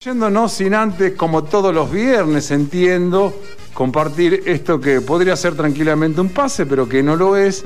Yéndonos sin antes, como todos los viernes, entiendo, compartir esto que podría ser tranquilamente un pase, pero que no lo es,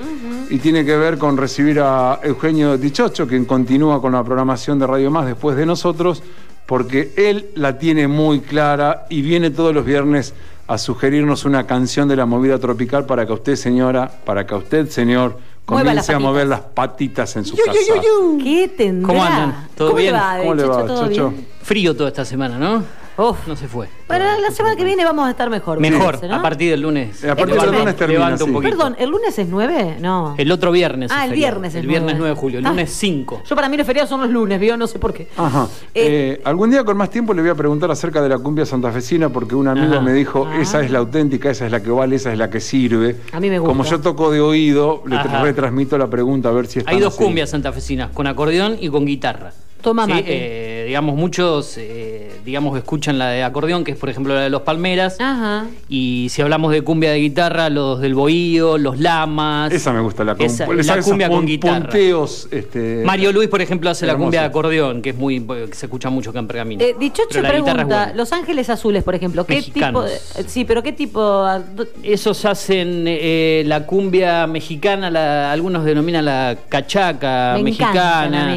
y tiene que ver con recibir a Eugenio Dichocho, quien continúa con la programación de Radio Más después de nosotros, porque él la tiene muy clara y viene todos los viernes a sugerirnos una canción de la movida tropical para que usted, señora, para que usted, señor, comience a mover las patitas en su Yu, casa. yu, yu, yu. ¿Qué tendrá? ¿Cómo andan? ¿Todo ¿Cómo bien? le va, ¿Cómo le va, bien? Frío toda esta semana, ¿no? Uf. No se fue. Bueno, la semana que viene vamos a estar mejor. me Mejor, parece, ¿no? a partir del lunes. A partir del lunes termina, levanta un poquito. Perdón, ¿el lunes es 9? No. El otro viernes. ah, es el viernes es El viernes 9. 9 de julio. El Ah. lunes 5. Yo para mí los feriados son los lunes, ¿vio? No sé por qué. Ajá. Eh, Eh, algún día con más tiempo le voy a preguntar acerca de la cumbia santafesina porque un amigo Ajá. me dijo, Ah. esa es la auténtica, esa es la que vale, esa es la que sirve. A mí me gusta. Como yo toco de oído, le Ajá. retransmito la pregunta a ver si Hay dos cumbias santafesinas, con acordeón y con guitarra. Toma Sí, mate. eh, digamos, muchos eh, digamos, escuchan la de acordeón, que es por ejemplo la de los Palmeras. Ajá. Y si hablamos de cumbia de guitarra, los del Bohío, los Lamas. Esa me gusta, la, Esa- esa- la cumbia con guitarra. punteos, este, Mario Luis, por ejemplo, hace la cumbia de acordeón, que es muy que se escucha mucho acá en Pergamino. Eh, es pregunta, buena. Los Ángeles Azules, por ejemplo, ¿qué Mexicanos. tipo de- Sí, pero ¿qué tipo Esos hacen eh, la cumbia mexicana, la- algunos denominan la cachaca Me mexicana.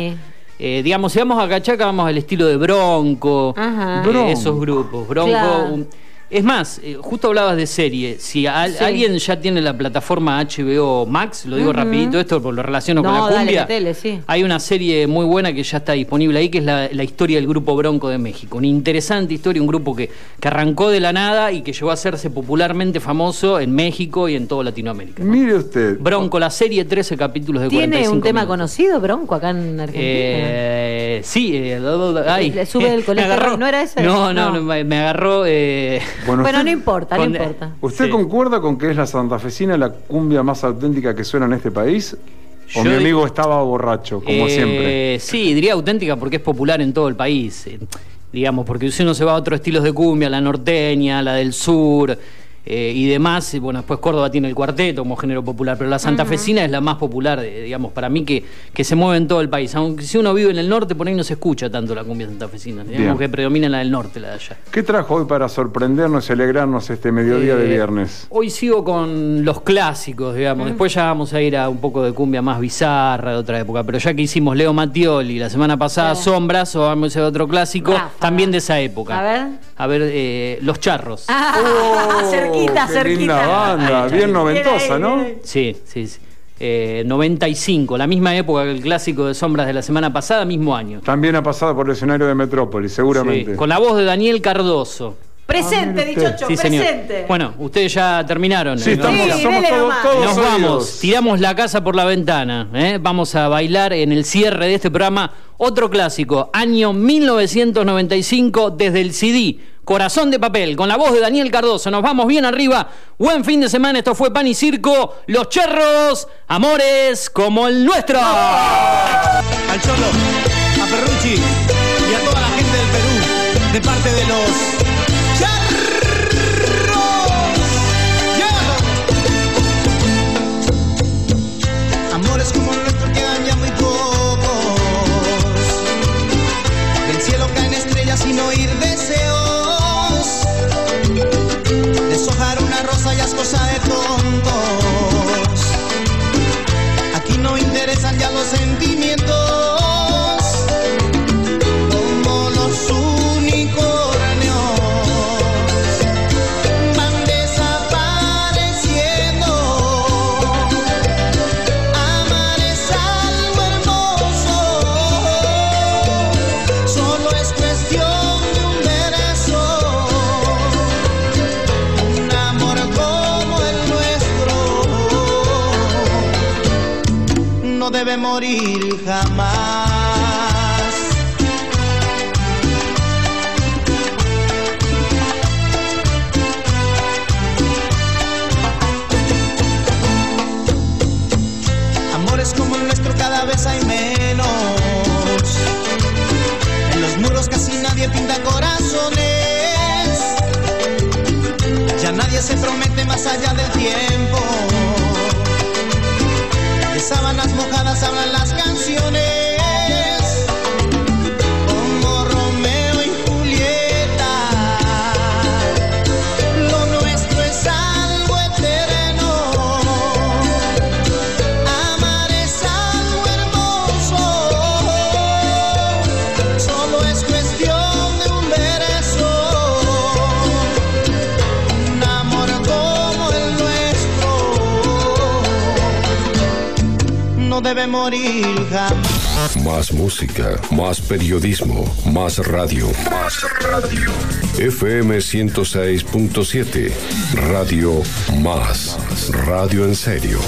Eh, digamos, si vamos a cachaca, vamos al estilo de Bronco, Ajá. eh, Bronco. esos grupos. Bronco. Claro. un- es más, eh, justo hablabas de serie. Si al- Sí. alguien ya tiene la plataforma HBO Max, lo digo Ujú. rapidito esto porque lo relaciono con No, la dale, cumbia. metele, sí. Hay una serie muy buena que ya está disponible ahí, que es la, la historia del grupo Bronco de México. Una interesante historia, un grupo que, que arrancó de la nada y que llegó a hacerse popularmente famoso en México y en toda Latinoamérica. ¿no? Mire usted. Bronco, la serie, 13 capítulos de ¿Tiene 45 un tema minutos. conocido, Bronco, acá en Argentina? Eh, sí, eh, ay, Le sube el me colesterol, ¿no era ese? No, no, No. no, me, me agarró. eh, Bueno, bueno, usted, no importa, no con- importa. ¿usted Sí. concuerda con que es la santafesina la cumbia más auténtica que suena en este país? ¿O Yo mi amigo estaba borracho, como Eh, siempre? Sí, diría auténtica porque es popular en todo el país. eh, digamos, porque si uno se va a otros estilos de cumbia, la norteña, la del sur eh, y demás, y bueno, después Córdoba tiene el cuarteto como género popular, pero la santafesina es la más popular, eh, digamos, para mí que, que se mueve en todo el país. Aunque si uno vive en el norte, por ahí no se escucha tanto la cumbia santafesina. Bien. Digamos que predomina la del norte, la de allá. ¿Qué trajo hoy para sorprendernos y alegrarnos este mediodía de Eh, viernes? Hoy sigo con los clásicos, digamos. Después ya vamos a ir a un poco de cumbia más bizarra de otra época. Pero ya que hicimos Leo Mattioli la semana pasada. Sombras, o vamos a ir a otro clásico, también de esa época. A ver. A ver, eh, Los Charros. Ah, Oh, cerquita, qué cerquita. linda banda, bien noventosa, ¿no? Sí, sí, sí. Eh, 95, la misma época que el clásico de Sombras de la semana pasada, mismo año. También ha pasado por el escenario de Metrópolis, seguramente. Sí, con la voz de Daniel Cardoso. Presente, Ah. Dichocho, Sí, señor. presente. Bueno, ustedes ya terminaron. Sí, estamos, Sí, somos todos, todos Nos oídos. vamos, tiramos la casa por la ventana. ¿eh? Vamos a bailar en el cierre de este programa otro clásico, año 1995, desde el CD. Corazón de papel, con la voz de Daniel Cardoso. Nos vamos bien arriba. Buen fin de semana. Esto fue Pan y Circo. Los Cherros, amores como el nuestro. al Cholo, a Ferrucci y a toda la gente del Perú, de parte de los cielo caen estrellas sin oír deseos. Deshojar una rosa ya es cosa de tontos. Aquí no interesan ya los sentimientos debe morir jamás. Amores como el nuestro cada vez hay menos. En los muros casi nadie pinta corazones. Ya nadie se promete más allá del tiempo. Hablan las canciones. Debe morir. Más música, más periodismo, más radio. Más radio. FM 106.7. Radio Más. Radio en serio.